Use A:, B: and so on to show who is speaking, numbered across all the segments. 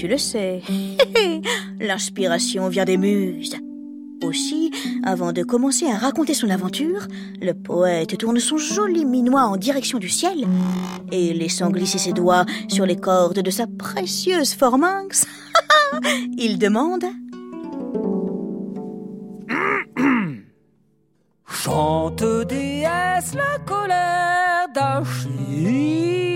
A: tu le sais. L'inspiration vient des muses. Aussi, avant de commencer à raconter son aventure, le poète tourne son joli minois en direction du ciel et laissant glisser ses doigts sur les cordes de sa précieuse forminx, il demande
B: Chante déesse la colère d'Achille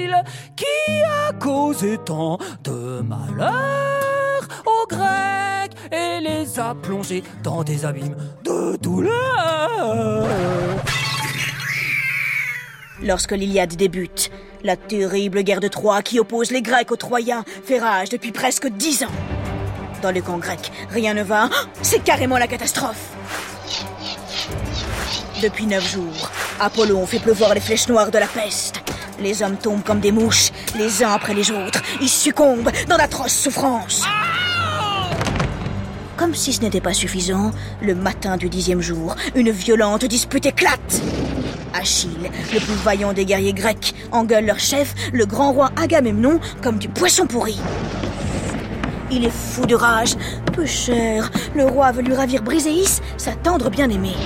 B: qui a causé tant de malheur aux Grecs et les a plongés dans des abîmes de douleur.
A: Lorsque l'Iliade débute, la terrible guerre de Troie qui oppose les Grecs aux Troyens fait rage depuis presque dix ans. Dans le camp grec, rien ne va, c'est carrément la catastrophe. Depuis neuf jours, Apollon fait pleuvoir les flèches noires de la peste. Les hommes tombent comme des mouches, les uns après les autres. Ils succombent dans d'atroces souffrances. Comme si ce n'était pas suffisant, le matin du dixième jour, une violente dispute éclate. Achille, le plus vaillant des guerriers grecs, engueule leur chef, le grand roi Agamemnon, comme du poisson pourri. Il est fou de rage. Peu cher, le roi veut lui ravir Briséis, sa tendre bien-aimée.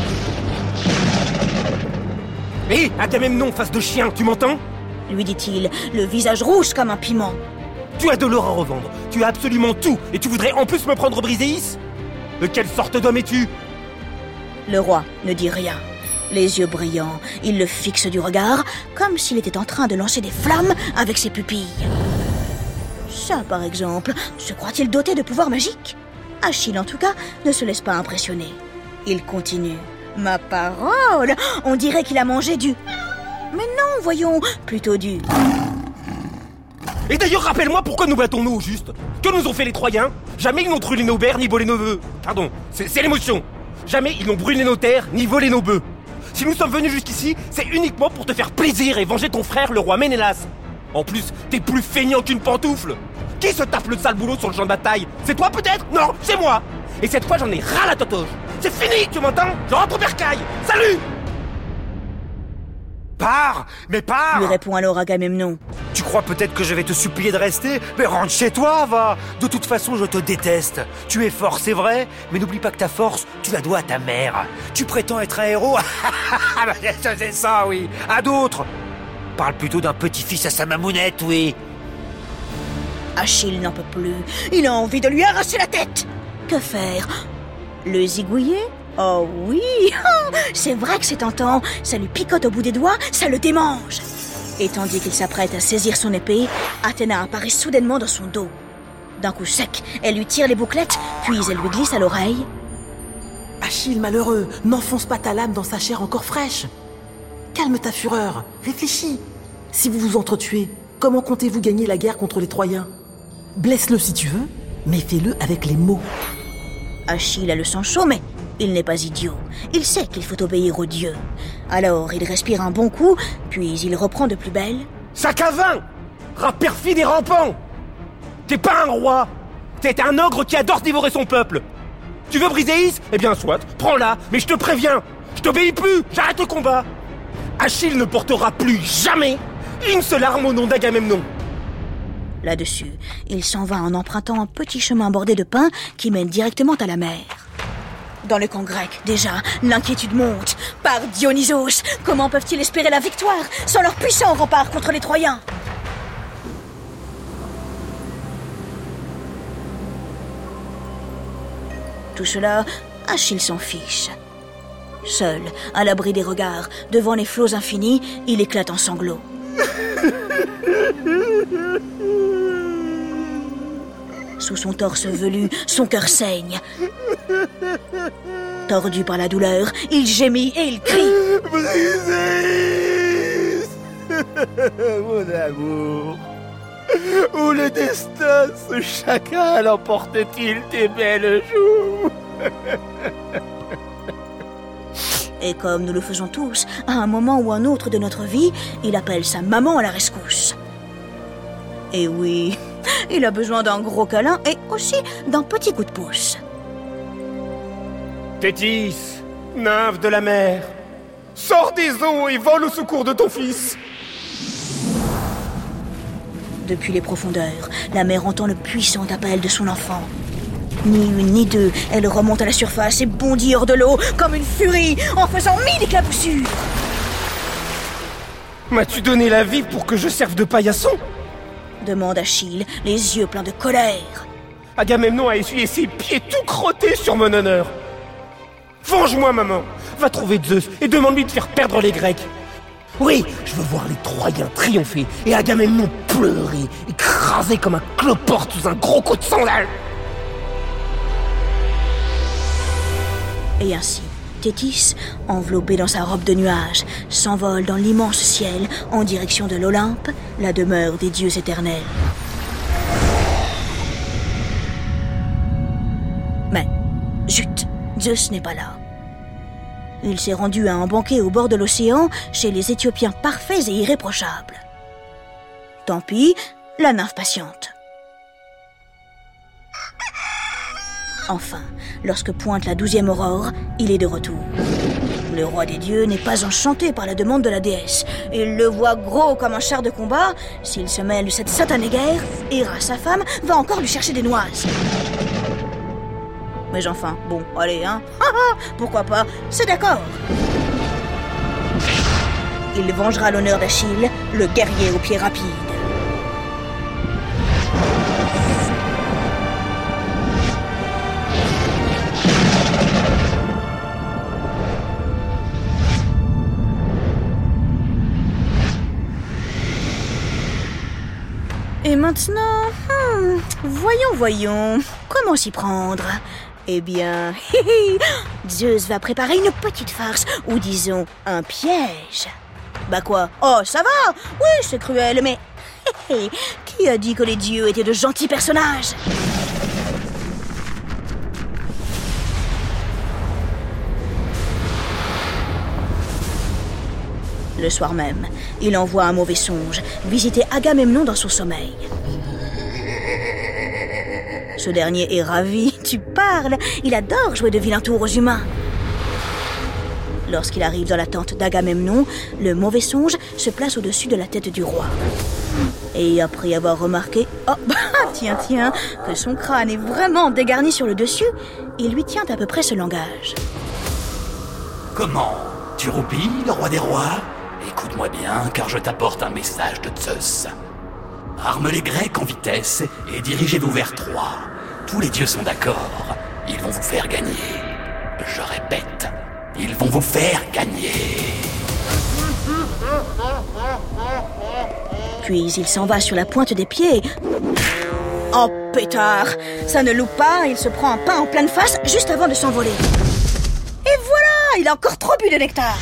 C: Hé, Agamemnon, face de chien, tu m'entends?
A: Lui dit-il, le visage rouge comme un piment.
C: Tu as de l'or à revendre, tu as absolument tout, et tu voudrais en plus me prendre Briséis? De quelle sorte d'homme es-tu?
A: Le roi ne dit rien. Les yeux brillants, il le fixe du regard, comme s'il était en train de lancer des flammes avec ses pupilles. Ça, par exemple, se croit-il doté de pouvoirs magiques? Achille, en tout cas, ne se laisse pas impressionner. Il continue. Ma parole On dirait qu'il a mangé du... Mais non, voyons, plutôt du...
C: Et d'ailleurs, rappelle-moi pourquoi nous battons-nous au juste Que nous ont fait les Troyens? Jamais ils n'ont brûlé nos berres ni volé nos bœufs. Pardon, c'est l'émotion. Jamais ils n'ont brûlé nos terres ni volé nos bœufs. Si nous sommes venus jusqu'ici, c'est uniquement pour te faire plaisir et venger ton frère, le roi Ménélas. En plus, t'es plus feignant qu'une pantoufle. Qui se tape le sale boulot sur le champ de bataille? C'est toi peut-être? Non, c'est moi. Et cette fois, j'en ai ras la totoche. C'est fini, tu m'entends? Je rentre au bercail. Salut
D: Pars Mais pars
A: lui répond alors Agamemnon.
D: Tu crois peut-être que je vais te supplier de rester Mais rentre chez toi, va De toute façon, je te déteste. Tu es fort, c'est vrai, mais n'oublie pas que ta force, tu la dois à ta mère. Tu prétends être un héros C'est ça, oui. À d'autres Parle plutôt d'un petit-fils à sa mamounette, oui.
A: Achille n'en peut plus. Il a envie de lui arracher la tête. Que faire? Le zigouiller? Oh oui C'est vrai que c'est tentant. Ça lui picote au bout des doigts, ça le démange. Et tandis qu'il s'apprête à saisir son épée, Athéna apparaît soudainement dans son dos. D'un coup sec, elle lui tire les bouclettes, puis elle lui glisse à l'oreille.
E: Achille malheureux, n'enfonce pas ta lame dans sa chair encore fraîche. Calme ta fureur, réfléchis. Si vous vous entretuez, comment comptez-vous gagner la guerre contre les Troyens? Blesse-le si tu veux, mais fais-le avec les mots.
A: Achille a le sang chaud, mais il n'est pas idiot. Il sait qu'il faut obéir aux dieux. Alors il respire un bon coup, puis il reprend de plus belle.
C: Sac à vin! Rat perfide et rampant! T'es pas un roi. T'es un ogre qui adore dévorer son peuple. Tu veux Briséis Eh bien soit, prends-la, mais je te préviens. Je t'obéis plus. J'arrête le combat. Achille ne portera plus jamais une seule arme au nom d'Agamemnon.
A: Là-dessus, il s'en va en empruntant un petit chemin bordé de pins qui mène directement à la mer. Dans le camp grec, déjà, l'inquiétude monte. Par Dionysos, comment peuvent-ils espérer la victoire sans leur puissant rempart contre les Troyens? Tout cela, Achille s'en fiche. Seul, à l'abri des regards, devant les flots infinis, il éclate en sanglots. Sous son torse velu, son cœur saigne. Tordu par la douleur, il gémit et il crie.
D: Mon amour Où le destin, ce chacal, emporte-t-il tes belles joues
A: Et comme nous le faisons tous, à un moment ou un autre de notre vie, il appelle sa maman à la rescousse. Et oui, il a besoin d'un gros câlin et aussi d'un petit coup de pouce.
C: Tétis, nymphe de la mer, sors des eaux et vole au secours de ton fils
A: Depuis les profondeurs, la mère entend le puissant appel de son enfant. Ni une ni deux, elle remonte à la surface et bondit hors de l'eau comme une furie en faisant mille éclaboussures.
C: M'as-tu donné la vie pour que je serve de paillasson?
A: Demande Achille, les yeux pleins de colère.
C: Agamemnon a essuyé ses pieds tout crottés sur mon honneur. Venge-moi, maman Va trouver Zeus et demande-lui de faire perdre les Grecs. Oui, je veux voir les Troyens triompher et Agamemnon pleurer, écrasé comme un cloporte sous un gros coup de sandales.
A: Et ainsi, Thétis, enveloppée dans sa robe de nuages, s'envole dans l'immense ciel en direction de l'Olympe, la demeure des dieux éternels. Mais, zut, Zeus n'est pas là. Il s'est rendu à un banquet au bord de l'océan chez les Éthiopiens parfaits et irréprochables. Tant pis, la nymphe patiente. Enfin, lorsque pointe la douzième aurore, il est de retour. Le roi des dieux n'est pas enchanté par la demande de la déesse. Il le voit gros comme un char de combat. S'il se mêle de cette satanée guerre, Hera, sa femme, va encore lui chercher des noises. Mais enfin, bon, allez, hein. Pourquoi pas? C'est d'accord. Il vengera l'honneur d'Achille, le guerrier aux pieds rapides. Et maintenant, hmm, voyons, voyons, comment s'y prendre. Eh bien, Zeus va préparer une petite farce, ou disons un piège. Bah quoi Oh, ça va? Oui, c'est cruel, mais qui a dit que les dieux étaient de gentils personnages? Le soir même, il envoie un mauvais songe, visiter Agamemnon dans son sommeil. Ce dernier est ravi, tu parles, il adore jouer de vilains tours aux humains. Lorsqu'il arrive dans la tente d'Agamemnon, le mauvais songe se place au-dessus de la tête du roi. Et après avoir remarqué, oh, bah, tiens, tiens, que son crâne est vraiment dégarni sur le dessus, il lui tient à peu près ce langage.
F: Comment? Tu roupilles, le roi des rois? Bien, car je t'apporte un message de Zeus. Arme les Grecs en vitesse et dirigez-vous vers Troie. Tous les dieux sont d'accord. Ils vont vous faire gagner. Je répète, ils vont vous faire gagner.
A: Puis il s'en va sur la pointe des pieds. Oh pétard Ça ne loupe pas, il se prend un pain en pleine face juste avant de s'envoler. Et voilà Il a encore trop bu de nectar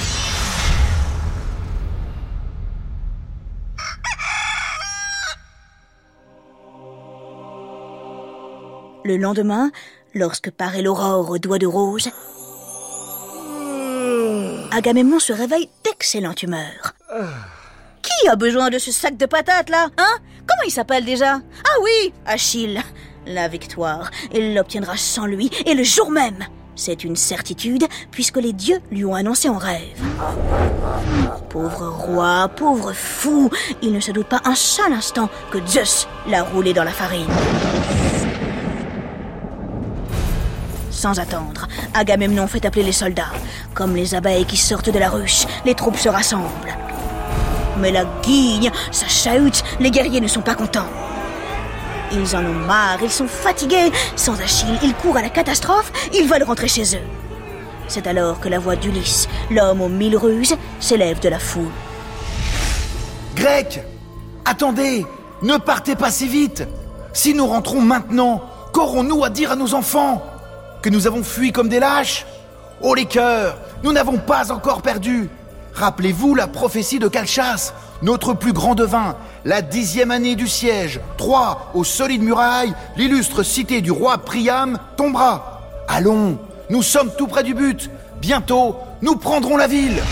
A: Le lendemain, lorsque paraît l'aurore au doigt de rose, Agamemnon se réveille d'excellente humeur. Qui a besoin de ce sac de patates là Hein? Comment il s'appelle déjà? Ah oui, Achille. La victoire, il l'obtiendra sans lui et le jour même. C'est une certitude puisque les dieux lui ont annoncé en rêve. Pauvre roi, pauvre fou, il ne se doute pas un seul instant que Zeus l'a roulé dans la farine. Sans attendre, Agamemnon fait appeler les soldats. Comme les abeilles qui sortent de la ruche, les troupes se rassemblent. Mais la guigne, ça chahute, les guerriers ne sont pas contents. Ils en ont marre, ils sont fatigués. Sans Achille, ils courent à la catastrophe, ils veulent rentrer chez eux. C'est alors que la voix d'Ulysse, l'homme aux mille ruses, s'élève de la foule.
G: Grec Attendez Ne partez pas si vite Si nous rentrons maintenant, qu'aurons-nous à dire à nos enfants? Que nous avons fui comme des lâches Oh les cœurs, nous n'avons pas encore perdu. Rappelez-vous la prophétie de Calchas, notre plus grand devin, la dixième année du siège, Troie, aux solides murailles, l'illustre cité du roi Priam tombera. Allons, nous sommes tout près du but. Bientôt, nous prendrons la ville.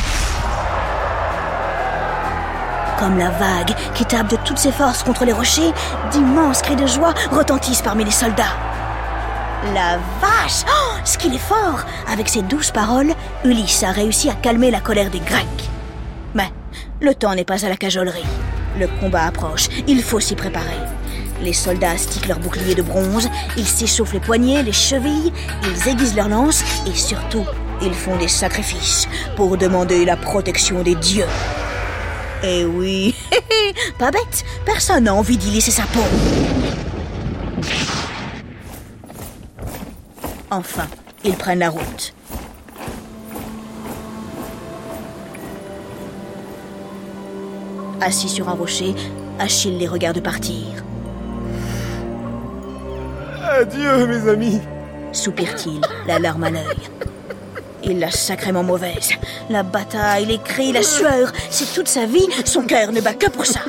A: Comme la vague qui tape de toutes ses forces contre les rochers, d'immenses cris de joie retentissent parmi les soldats. La vache oh, Ce qu'il est fort Avec ces douces paroles, Ulysse a réussi à calmer la colère des Grecs. Mais le temps n'est pas à la cajolerie. Le combat approche, il faut s'y préparer. Les soldats astiquent leurs boucliers de bronze, ils s'échauffent les poignets, les chevilles, ils aiguisent leurs lances et surtout, ils font des sacrifices pour demander la protection des dieux. Eh oui, pas bête, personne n'a envie d'y laisser sa peau. Enfin, ils prennent la route. Assis sur un rocher, Achille les regarde partir.
C: Adieu, mes amis.
A: Soupire-t-il, la larme à l'œil. Il l'a sacrément mauvaise. La bataille, les cris, la sueur, c'est toute sa vie. Son cœur ne bat que pour ça.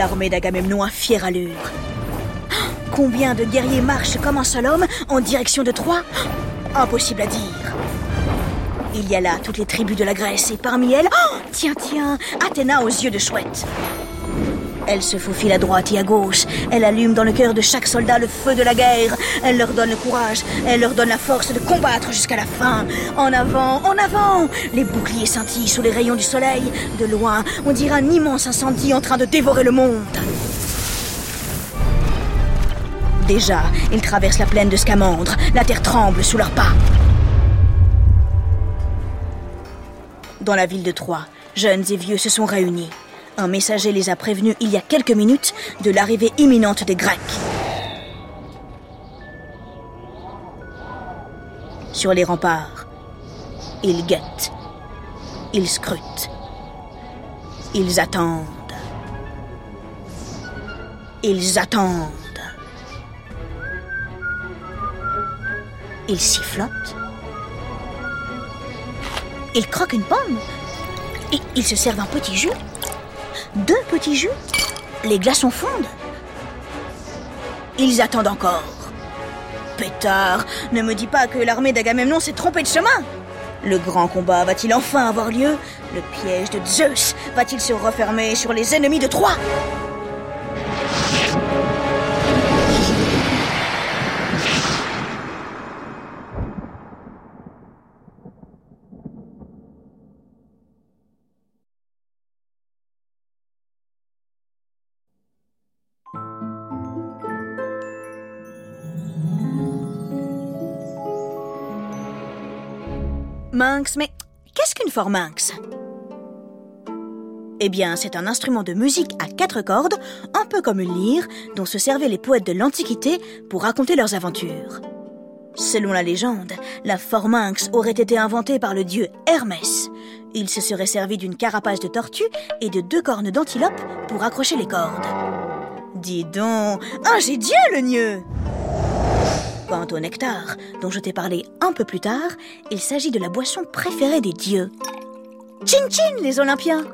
A: L'armée d'Agamemnon a fière allure. Combien de guerriers marchent comme un seul homme en direction de Troie? Impossible à dire. Il y a là toutes les tribus de la Grèce et parmi elles, oh, tiens, tiens, Athéna aux yeux de chouette. Elle se faufile à droite et à gauche. Elle allume dans le cœur de chaque soldat le feu de la guerre. Elle leur donne le courage. Elle leur donne la force de combattre jusqu'à la fin. En avant, en avant Les boucliers scintillent sous les rayons du soleil. De loin, on dirait un immense incendie en train de dévorer le monde. Déjà, ils traversent la plaine de Scamandre. La terre tremble sous leurs pas. Dans la ville de Troie, jeunes et vieux se sont réunis. Un messager les a prévenus il y a quelques minutes de l'arrivée imminente des Grecs. Sur les remparts, ils guettent, ils scrutent, ils attendent, ils attendent. Ils sifflotent. Ils croquent une pomme. Et ils se servent un petit jus. Deux petits jus. Les glaçons fondent. Ils attendent encore. Pétard, ne me dis pas que l'armée d'Agamemnon s'est trompée de chemin. Le grand combat va-t-il enfin avoir lieu? Le piège de Zeus va-t-il se refermer sur les ennemis de Troie? Mais qu'est-ce qu'une forminx Eh bien, c'est un instrument de musique à quatre cordes, un peu comme une lyre, dont se servaient les poètes de l'Antiquité pour raconter leurs aventures. Selon la légende, la forminx aurait été inventée par le dieu Hermès. Il se serait servi d'une carapace de tortue et de deux cornes d'antilope pour accrocher les cordes. Dis donc, ingénieux le Quant au nectar, dont je t'ai parlé un peu plus tard, il s'agit de la boisson préférée des dieux. Chin chin, les Olympiens